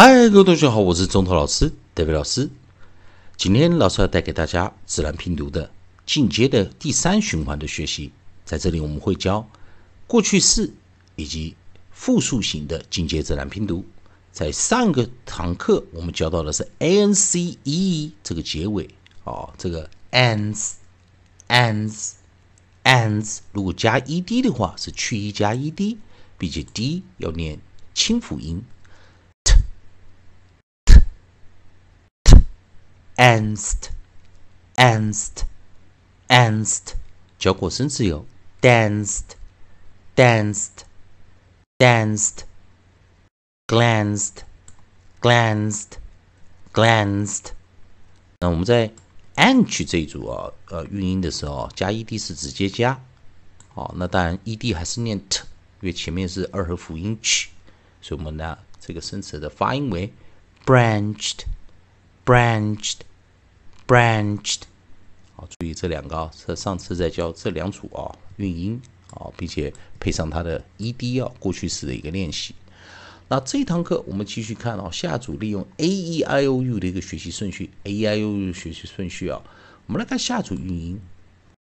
嗨，各位同学好，我是中头老师，David 老师。今天老师要带给大家自然拼读的进阶的第三循环的学习。在这里，我们会教过去式以及复数型的进阶自然拼读。在上个堂课，我们教到的是 a n c e 这个结尾哦，这个 ans，ans，ans，如果加 ed 的话是去 e 加 ed，并且 d 要念清辅音。Anst, anst, anst，教过生词有 danced, danced, danced, glanced, glanced, glanced。那我们在 anch 这一组啊，呃，韵音的时候加 ed 是直接加，好，那当然 ed 还是念 t，因为前面是二合辅音 ch，所以我们呢这个生词的发音为 branched, branched。好，注意这两个啊，这上次在教这两组啊韵音啊，并且配上它的 ed 啊，过去式的一个练习。那这堂课我们继续看哦，下组利用 a e i o u 的一个学习顺序，a i o u 学习顺序啊，我们来看下组韵音，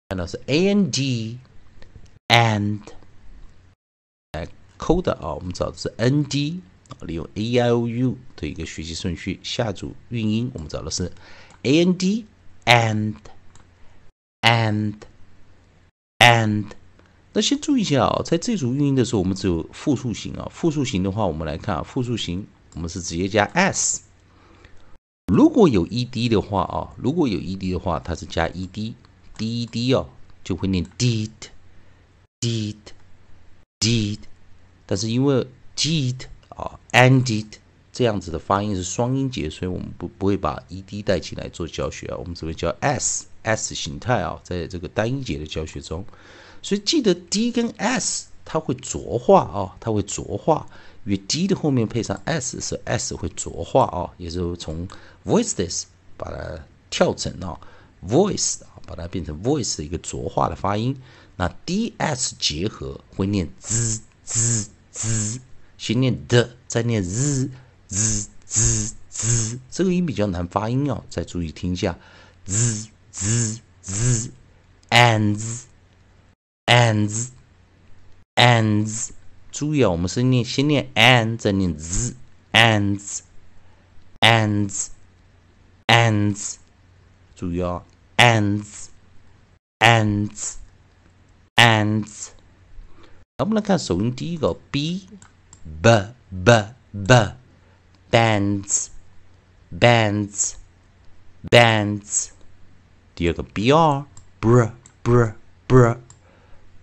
看到是 a n d，and，来抠的啊，我们找的是 n d，利用 a e i o u 的一个学习顺序，下组韵音我们找的是。A n d and and and，那先注意一下啊，在这组韵音的时候，我们只有复数型啊。复数型的话，我们来看啊，复数型我们是直接加 s。如果有 e d 的话啊，如果有 e d 的话，它是加 e d，d e d 哦，就会念 did did did。但是因为 did 啊，ended。这样子的发音是双音节，所以我们不不会把 e d 带进来做教学啊，我们只会教 s s 形态啊，在这个单音节的教学中，所以记得 d 跟 s 它会浊化啊，它会浊化，因为 d 的后面配上 s 是 s 会浊化啊，也是从 voices 把它跳成啊 voice 啊，把它变成 voice 的一个浊化的发音，那 d s 结合会念 z z z，先念的，再念 z。Z z z，这个音比较难发音哦，再注意听一下。z z z，ends ends ends，注意啊，我们是念先念 an，再念 z ends ends ends，注意哦，ends ends ends。那我们来看首音第一个 b b b b。bands, bands, bands. 第二个 br, br, br, br,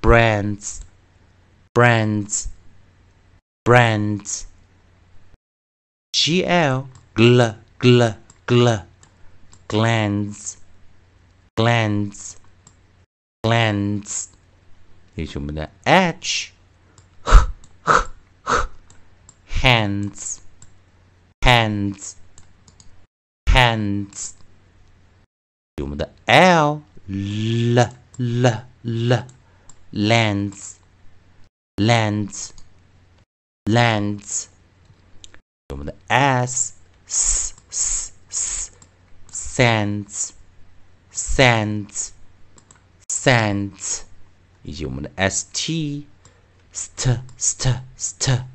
brands, brands, brands. gl, gl, gl, gl, glands, glands, glands. 也是我们的 h, h, h, h, hands hands hands，我们的 l l l l lands lands lands，我们的 s s s s sands sands sands，以及我们的 st st st st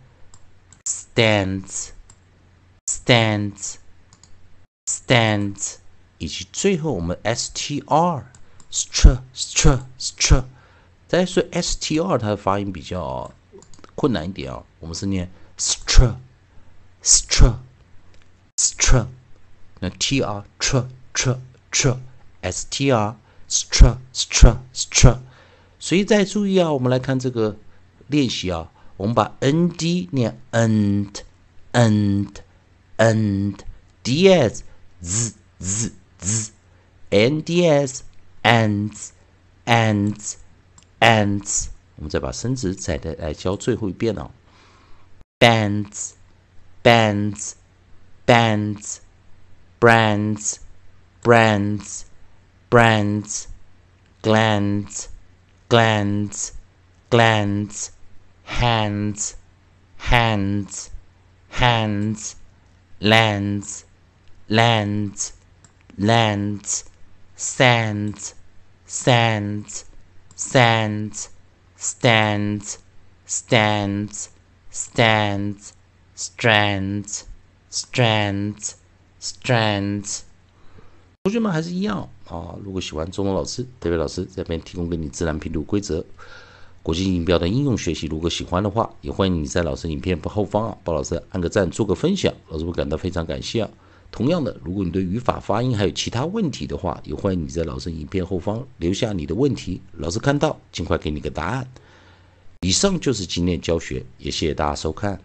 stands。 Stands stands，以及最后我们 str str str str，再说 str 它的发音比较困难一点啊，我们是念 str str str，那 tr tr tr tr str str str str，所以再注意啊，我们来看这个练习啊，我们把 nd 念 end end。and ds z z z and ds ants ants ants，我们再把生词再来来教最后一遍哦。bands bands bands brands brands brands glands glands glands hands hands hands lands, lands, lands, sands, sands, sands, stands, stands, stands, strands, strands, strands。同学们还是一样啊！如果喜欢中文老师、德伟老师这边提供给你自然拼读规则、 国际音标的应用学习，如果喜欢的话，也欢迎你在老师影片后方啊，帮老师按个赞，做个分享，老师会感到非常感谢啊。同样的，如果你对语法、发音还有其他问题的话，也欢迎你在老师影片后方留下你的问题，老师看到尽快给你个答案。以上就是今天教学，也谢谢大家收看。